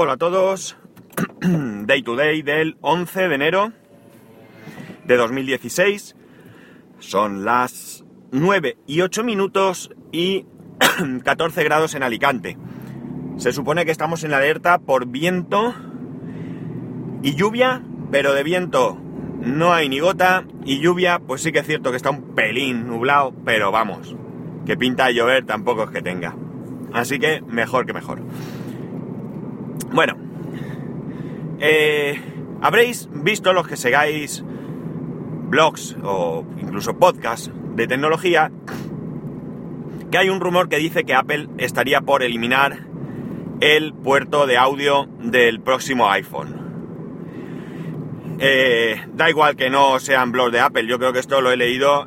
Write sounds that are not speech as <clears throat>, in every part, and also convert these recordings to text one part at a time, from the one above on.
Hola a todos, <clears throat> Day to Day del 11 de enero de 2016. Son las 9 y 8 minutos y <clears throat> 14 grados en Alicante. Se supone que estamos en alerta por viento y lluvia, pero de viento no hay ni gota y lluvia, pues sí que es cierto que está un pelín nublado, pero vamos, que pinta de llover tampoco es que tenga. Así que mejor que mejor. Bueno, eh, habréis visto los que segáis blogs o incluso podcasts de tecnología que hay un rumor que dice que Apple estaría por eliminar el puerto de audio del próximo iPhone. Eh, da igual que no sean blogs de Apple, yo creo que esto lo he leído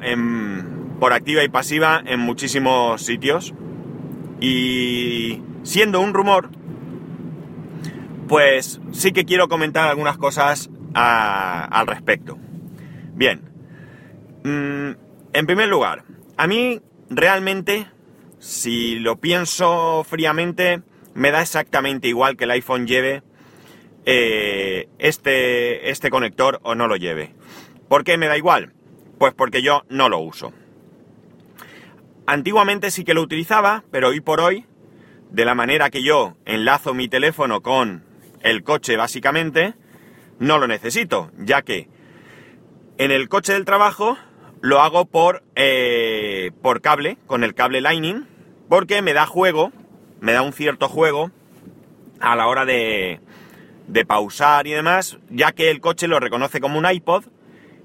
por activa y pasiva en muchísimos sitios. Y siendo un rumor, pues sí que quiero comentar algunas cosas al respecto. Bien, mm, en primer lugar, a mí realmente, si lo pienso fríamente, me da exactamente igual que el iPhone lleve eh, este, este conector o no lo lleve. ¿Por qué me da igual? Pues porque yo no lo uso. Antiguamente sí que lo utilizaba, pero hoy por hoy, de la manera que yo enlazo mi teléfono con el coche básicamente, no lo necesito, ya que en el coche del trabajo lo hago por, eh, por cable, con el cable Lightning, porque me da juego, me da un cierto juego a la hora de, de pausar y demás, ya que el coche lo reconoce como un iPod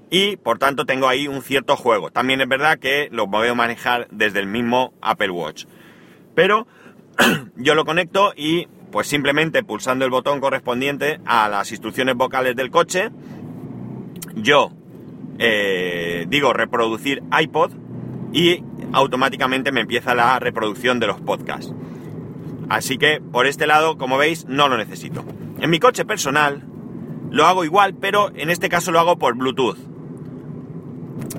y por tanto tengo ahí un cierto juego. También es verdad que lo puedo manejar desde el mismo Apple Watch. Pero <clears throat> yo lo conecto y pues simplemente pulsando el botón correspondiente a las instrucciones vocales del coche, yo eh, digo reproducir iPod y automáticamente me empieza la reproducción de los podcasts. Así que por este lado, como veis, no lo necesito. En mi coche personal lo hago igual, pero en este caso lo hago por Bluetooth.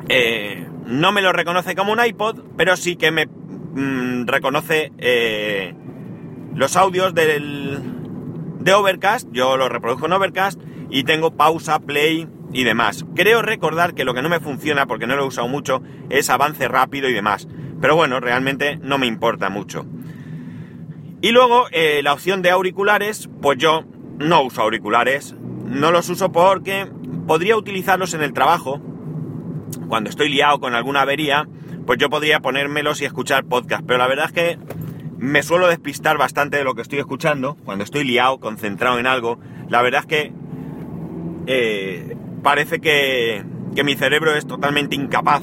Eh, no me lo reconoce como un iPod, pero sí que me mm, reconoce eh, los audios del, de Overcast, yo los reproduzco en Overcast y tengo pausa, play y demás. Creo recordar que lo que no me funciona, porque no lo he usado mucho, es avance rápido y demás. Pero bueno, realmente no me importa mucho. Y luego eh, la opción de auriculares, pues yo no uso auriculares, no los uso porque podría utilizarlos en el trabajo. Cuando estoy liado con alguna avería, pues yo podría ponérmelos y escuchar podcast. Pero la verdad es que me suelo despistar bastante de lo que estoy escuchando, cuando estoy liado, concentrado en algo. La verdad es que eh, parece que, que mi cerebro es totalmente incapaz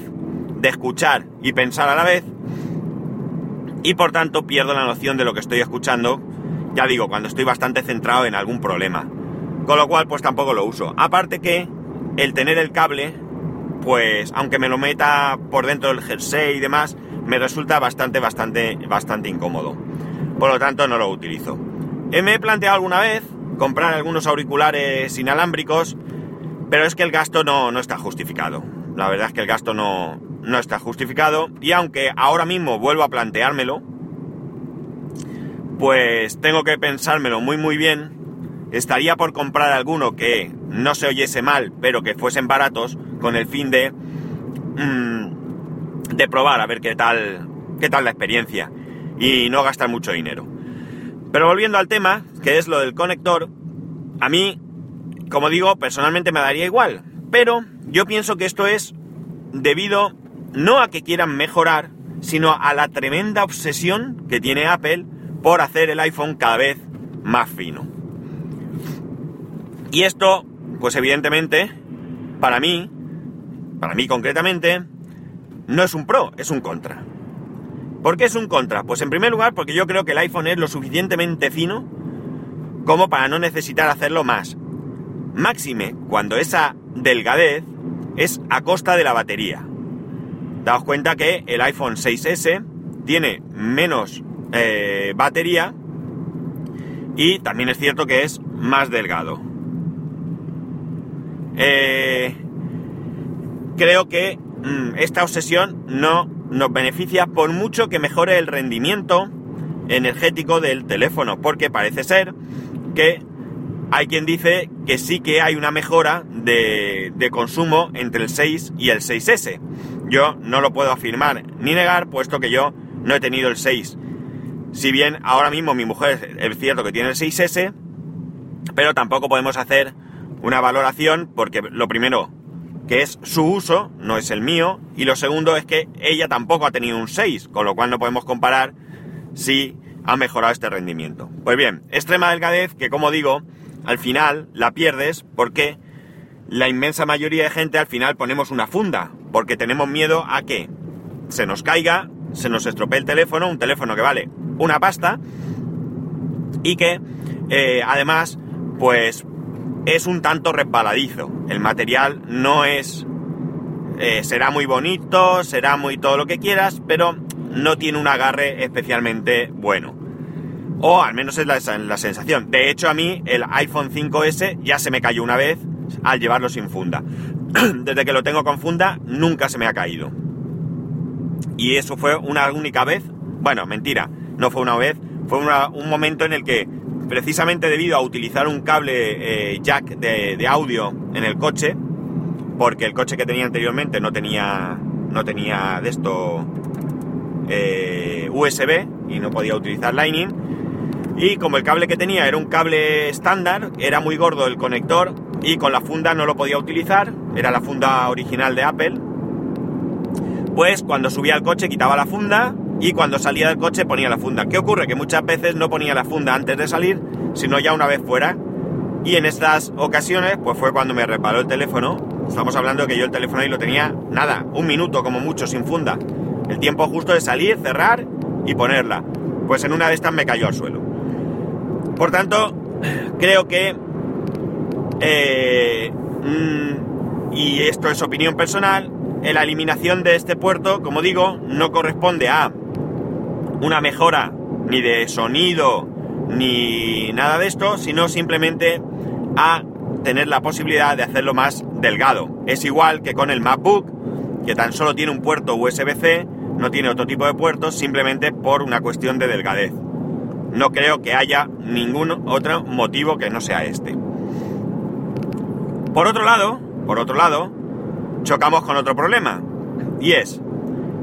de escuchar y pensar a la vez y por tanto pierdo la noción de lo que estoy escuchando, ya digo, cuando estoy bastante centrado en algún problema. Con lo cual pues tampoco lo uso. Aparte que el tener el cable, pues aunque me lo meta por dentro del jersey y demás, me resulta bastante, bastante, bastante incómodo. Por lo tanto, no lo utilizo. Eh, me he planteado alguna vez comprar algunos auriculares inalámbricos, pero es que el gasto no, no está justificado. La verdad es que el gasto no, no está justificado y aunque ahora mismo vuelvo a planteármelo, pues tengo que pensármelo muy muy bien. Estaría por comprar alguno que no se oyese mal, pero que fuesen baratos, con el fin de mm, de probar a ver qué tal, qué tal la experiencia y no gastar mucho dinero. Pero volviendo al tema, que es lo del conector, a mí, como digo, personalmente me daría igual, pero yo pienso que esto es debido no a que quieran mejorar, sino a la tremenda obsesión que tiene Apple por hacer el iPhone cada vez más fino. Y esto, pues evidentemente, para mí, para mí concretamente, no es un pro, es un contra. ¿Por qué es un contra? Pues en primer lugar porque yo creo que el iPhone es lo suficientemente fino como para no necesitar hacerlo más. Máxime cuando esa delgadez es a costa de la batería. Daos cuenta que el iPhone 6S tiene menos eh, batería y también es cierto que es más delgado. Eh, creo que esta obsesión no nos beneficia por mucho que mejore el rendimiento energético del teléfono, porque parece ser que hay quien dice que sí que hay una mejora de, de, consumo entre el 6 y el 6S. Yo no lo puedo afirmar ni negar, puesto que yo no he tenido el 6. Si bien ahora mismo mi mujer es cierto que tiene el 6S, pero tampoco podemos hacer una valoración porque lo primero, que es su uso, no es el mío, y lo segundo es que ella tampoco ha tenido un 6, con lo cual no podemos comparar si ha mejorado este rendimiento. Pues bien, extrema delgadez que como digo, al final la pierdes porque la inmensa mayoría de gente al final ponemos una funda, porque tenemos miedo a que se nos caiga, se nos estropee el teléfono, un teléfono que vale una pasta, y que eh, además, pues es un tanto resbaladizo. El material no es... Eh, será muy bonito, será muy todo lo que quieras, pero no tiene un agarre especialmente bueno. O al menos es la, la, sensación. De hecho, a mí el iPhone 5S ya se me cayó una vez al llevarlo sin funda. <clears throat> Desde que lo tengo con funda, nunca se me ha caído. Y eso fue una única vez. Bueno, mentira, no fue una vez. Fue un momento en el que, precisamente debido a utilizar un cable eh, jack de, audio en el coche, porque el coche que tenía anteriormente no tenía, no tenía de esto eh, USB y no podía utilizar Lightning. Y como el cable que tenía era un cable estándar, era muy gordo el conector y con la funda no lo podía utilizar, era la funda original de Apple. Pues cuando subía al coche quitaba la funda y cuando salía del coche ponía la funda. ¿Qué ocurre? Que muchas veces no ponía la funda antes de salir, sino ya una vez fuera. Y en estas ocasiones, pues fue cuando me reparó el teléfono. Estamos hablando que yo el teléfono ahí lo tenía, nada, un minuto como mucho sin funda. El tiempo justo de salir, cerrar y ponerla. Pues en una de estas me cayó al suelo. Por tanto, creo que... Eh, mm, y esto es opinión personal, la eliminación de este puerto, como digo, no corresponde a una mejora ni de sonido ni nada de esto, sino simplemente a tener la posibilidad de hacerlo más delgado. Es igual que con el MacBook, que tan solo tiene un puerto USB-C, no tiene otro tipo de puertos, simplemente por una cuestión de delgadez. No creo que haya ningún otro motivo que no sea este. Por otro lado, por otro lado, chocamos con otro problema. Y es,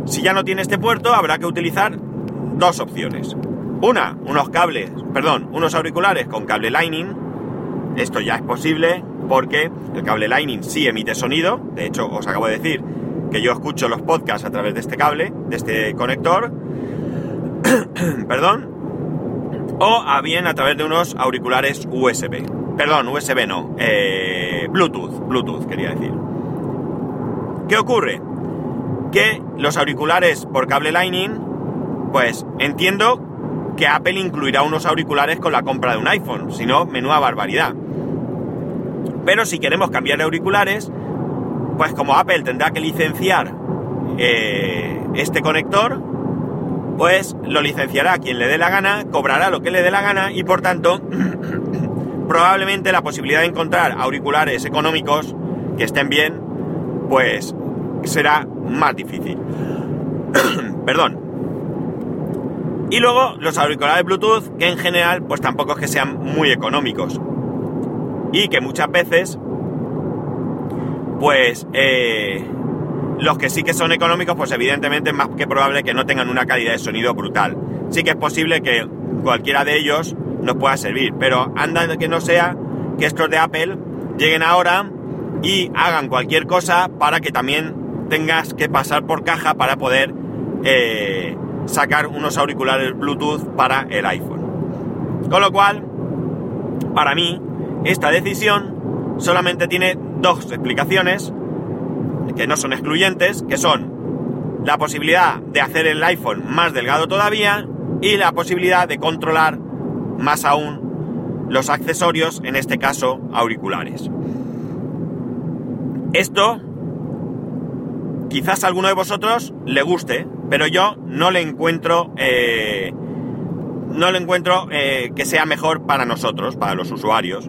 si ya no tiene este puerto, habrá que utilizar dos opciones. Una, unos cables, perdón, unos auriculares con cable Lightning. Esto ya es posible porque el cable Lightning sí emite sonido. De hecho, os acabo de decir que yo escucho los podcasts a través de este cable, de este conector. <coughs> perdón. O bien a través de unos auriculares USB. Perdón, USB no. Eh, Bluetooth. Bluetooth quería decir. ¿Qué ocurre? Que los auriculares por cable Lightning, pues entiendo que Apple incluirá unos auriculares con la compra de un iPhone, si no, menuda barbaridad. Pero si queremos cambiar auriculares, pues como Apple tendrá que licenciar eh, este conector, pues lo licenciará quien le dé la gana, cobrará lo que le dé la gana y por tanto <clears throat> probablemente la posibilidad de encontrar auriculares económicos que estén bien, pues será más difícil. <clears throat> Perdón. Y luego los auriculares Bluetooth, que en general pues tampoco es que sean muy económicos. Y que muchas veces, pues eh, los que sí que son económicos, pues evidentemente es más que probable que no tengan una calidad de sonido brutal. Sí que es posible que cualquiera de ellos nos pueda servir, pero anda que no sea que estos de Apple lleguen ahora y hagan cualquier cosa para que también tengas que pasar por caja para poder eh, sacar unos auriculares Bluetooth para el iPhone. Con lo cual, para mí, esta decisión solamente tiene dos explicaciones que no son excluyentes, que son la posibilidad de hacer el iPhone más delgado todavía y la posibilidad de controlar más aún los accesorios, en este caso auriculares. Esto quizás alguno de vosotros le guste, pero yo no le encuentro, eh, no le encuentro eh, que sea mejor para nosotros, para los usuarios,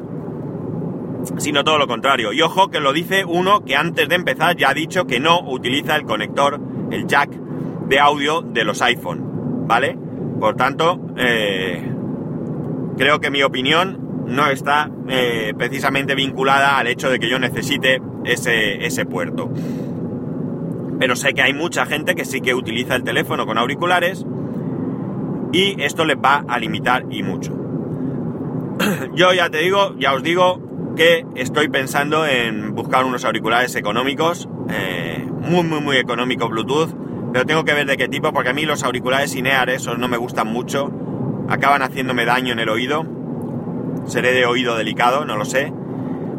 sino todo lo contrario. Y ojo que lo dice uno que antes de empezar ya ha dicho que no utiliza el conector, el jack de audio de los iPhone, ¿vale? Por tanto, eh, creo que mi opinión no está eh, precisamente vinculada al hecho de que yo necesite ese, ese puerto. Pero sé que hay mucha gente que sí que utiliza el teléfono con auriculares y esto les va a limitar y mucho. <clears throat> Yo ya te digo, ya os digo que estoy pensando en buscar unos auriculares económicos, eh, muy muy muy económicos Bluetooth, pero tengo que ver de qué tipo porque a mí los auriculares Inear esos no me gustan mucho, acaban haciéndome daño en el oído, seré de oído delicado, no lo sé,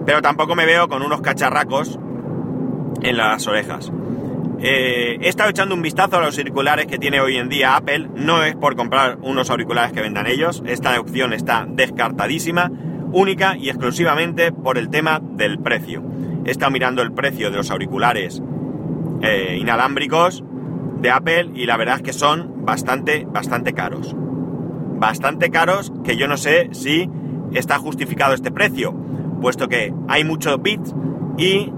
pero tampoco me veo con unos cacharracos en las orejas. Eh, he estado echando un vistazo a los auriculares que tiene hoy en día Apple. No es por comprar unos auriculares que vendan ellos. Esta opción está descartadísima, única y exclusivamente por el tema del precio. He estado mirando el precio de los auriculares eh, inalámbricos de Apple y la verdad es que son bastante, bastante caros. Bastante caros que yo no sé si está justificado este precio, puesto que hay muchos bits y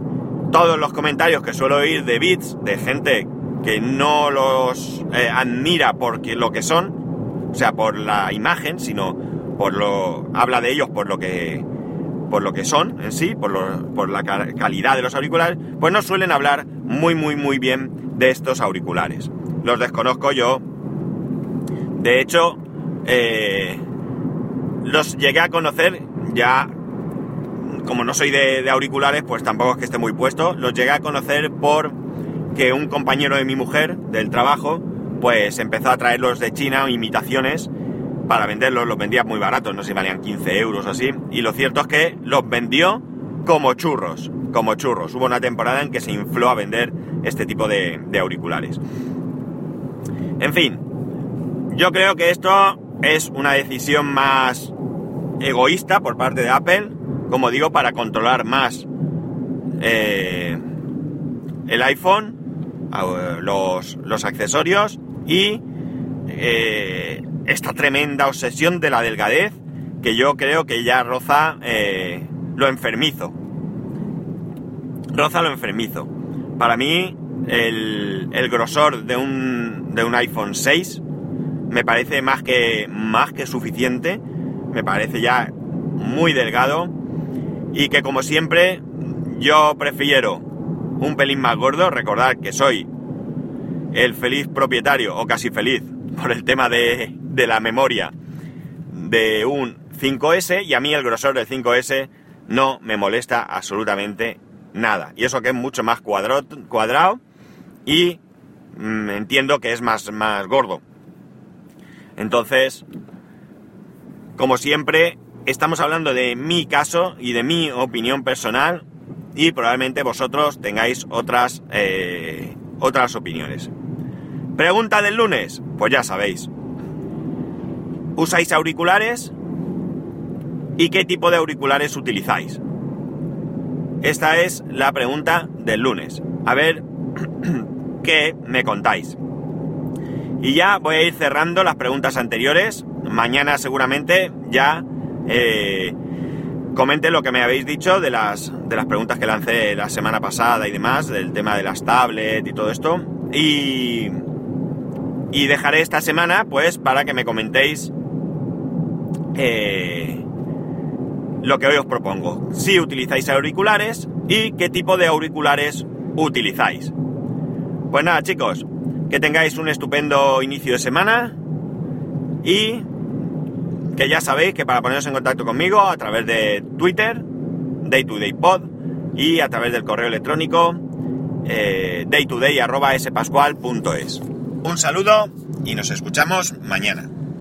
todos los comentarios que suelo oír de bits de gente que no los eh, admira por lo que son, o sea, por la imagen, sino por lo habla de ellos por lo que por lo que son en sí, por, por la calidad de los auriculares, pues no suelen hablar muy muy muy bien de estos auriculares. Los desconozco yo. De hecho, eh, los llegué a conocer ya como no soy de, auriculares, pues tampoco es que esté muy puesto. Los llegué a conocer por que un compañero de mi mujer, del trabajo, pues empezó a traerlos de China, imitaciones, para venderlos. Los vendía muy baratos, no sé si valían 15 euros o así. Y lo cierto es que los vendió como churros, como churros. Hubo una temporada en que se infló a vender este tipo de, de auriculares. En fin, yo creo que esto es una decisión más egoísta por parte de Apple como digo, para controlar más eh, el iPhone, los, accesorios y eh, esta tremenda obsesión de la delgadez que yo creo que ya roza eh, lo enfermizo. Roza lo enfermizo. Para mí, el, el grosor de un, de un iPhone 6 me parece más que, más que suficiente. Me parece ya muy delgado y que como siempre yo prefiero un pelín más gordo, recordad que soy el feliz propietario, o casi feliz, <laughs> por el tema de, la memoria de un 5S y a mí el grosor del 5S no me molesta absolutamente nada. Y eso que es mucho más cuadrado, cuadrado y mm, entiendo que es más, más gordo. Entonces, como siempre, estamos hablando de mi caso y de mi opinión personal y probablemente vosotros tengáis otras, eh, otras opiniones. Pregunta del lunes, pues ya sabéis. ¿Usáis auriculares? ¿Y qué tipo de auriculares utilizáis? Esta es la pregunta del lunes. A ver <clears throat> qué me contáis. Y ya voy a ir cerrando las preguntas anteriores. Mañana seguramente ya eh, comenten lo que me habéis dicho de las, de las preguntas que lancé la semana pasada y demás, del tema de las tablets y todo esto. Y, y dejaré esta semana, pues, para que me comentéis eh, lo que hoy os propongo. Si utilizáis auriculares y qué tipo de auriculares utilizáis. Pues nada, chicos, que tengáis un estupendo inicio de semana y que ya sabéis que para poneros en contacto conmigo a través de Twitter, Day to Day Pod, y a través del correo electrónico eh. Un saludo y nos escuchamos mañana.